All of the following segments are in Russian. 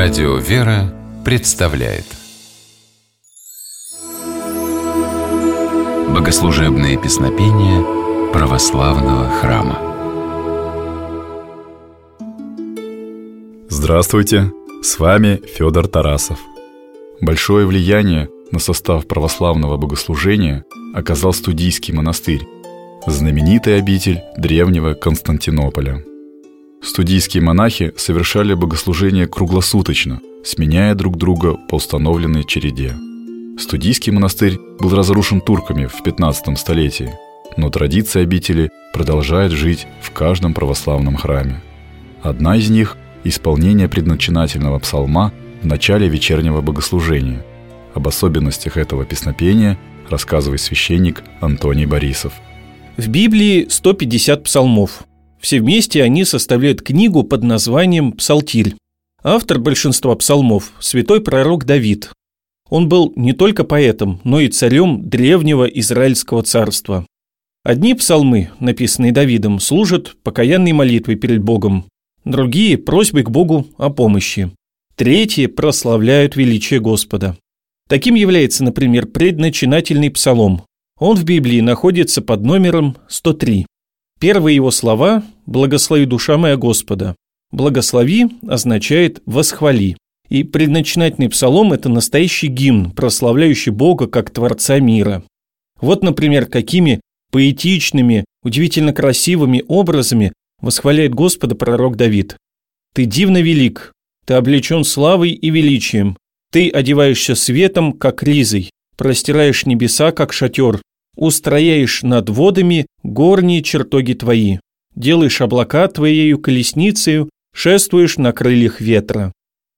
Радио «Вера» представляет Богослужебные песнопения православного храма Здравствуйте! С вами Федор Тарасов. Большое влияние на состав православного богослужения оказал студийский монастырь, знаменитый обитель древнего Константинополя – Студийские монахи совершали богослужение круглосуточно, сменяя друг друга по установленной череде. Студийский монастырь был разрушен турками в 15 столетии, но традиция обители продолжает жить в каждом православном храме. Одна из них – исполнение предначинательного псалма в начале вечернего богослужения. Об особенностях этого песнопения рассказывает священник Антоний Борисов. В Библии 150 псалмов. Все вместе они составляют книгу под названием «Псалтирь». Автор большинства псалмов – святой пророк Давид. Он был не только поэтом, но и царем древнего Израильского царства. Одни псалмы, написанные Давидом, служат покаянной молитвой перед Богом, другие – просьбой к Богу о помощи, третьи прославляют величие Господа. Таким является, например, предначинательный псалом. Он в Библии находится под номером 103. Первые его слова «Благослови душа моя Господа». «Благослови» означает «восхвали». И предначинательный псалом – это настоящий гимн, прославляющий Бога как Творца мира. Вот, например, какими поэтичными, удивительно красивыми образами восхваляет Господа пророк Давид. «Ты дивно велик, ты облечен славой и величием, ты одеваешься светом, как ризой, простираешь небеса, как шатер, устрояешь над водами горние чертоги твои, делаешь облака твоею колесницею, шествуешь на крыльях ветра».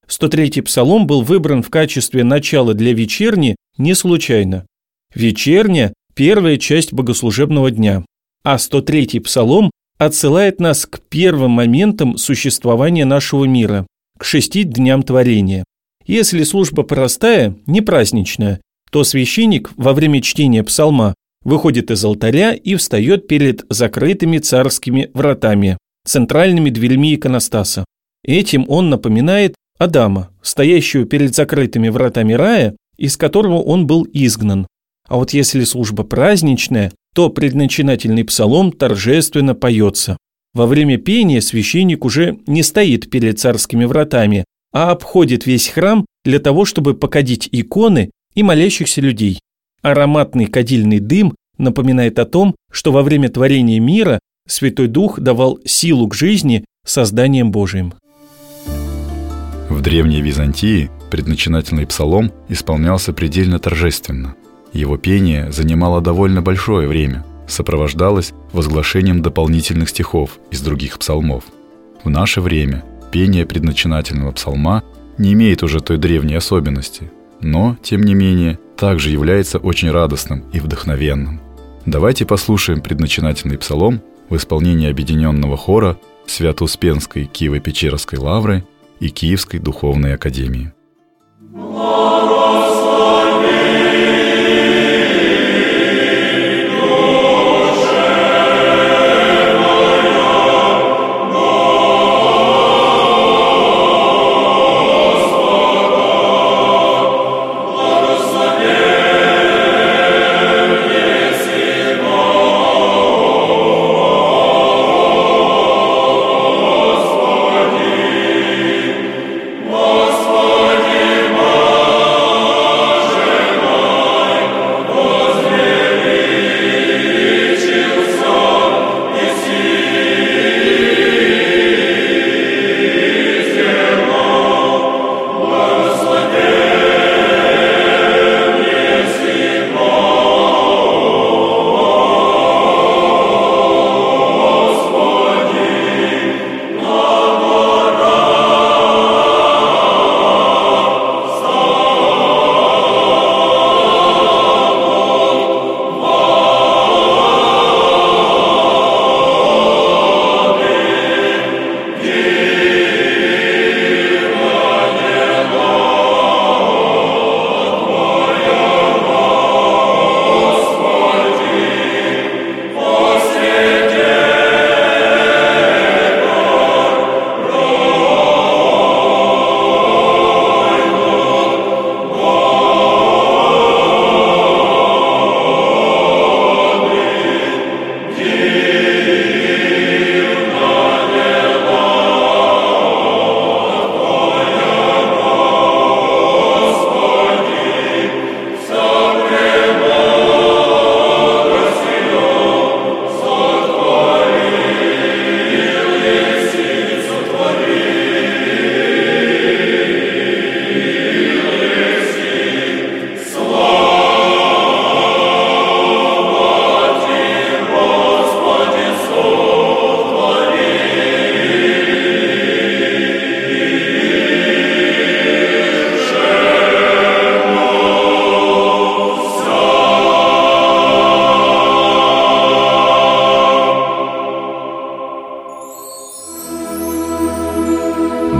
103-й псалом был выбран в качестве начала для вечерни не случайно. Вечерня – первая часть богослужебного дня, а 103-й псалом отсылает нас к первым моментам существования нашего мира, к шести дням творения. Если служба простая, не праздничная, то священник во время чтения псалма выходит из алтаря и встает перед закрытыми царскими вратами, центральными дверьми иконостаса. Этим он напоминает Адама, стоящего перед закрытыми вратами рая, из которого он был изгнан. А вот если служба праздничная, то предначинательный псалом торжественно поется. Во время пения священник уже не стоит перед царскими вратами, а обходит весь храм для того, чтобы покадить иконы и молящихся людей. Ароматный кадильный дым напоминает о том, что во время творения мира Святой Дух давал силу к жизни созданием Божиим. В Древней Византии предначинательный псалом исполнялся предельно торжественно. Его пение занимало довольно большое время, сопровождалось возглашением дополнительных стихов из других псалмов. В наше время пение предначинательного псалма не имеет уже той древней особенности, но, тем не менее, также является очень радостным и вдохновенным. Давайте послушаем предначинательный псалом в исполнении объединенного хора Свято-Успенской Киево-Печерской лавры и Киевской духовной академии.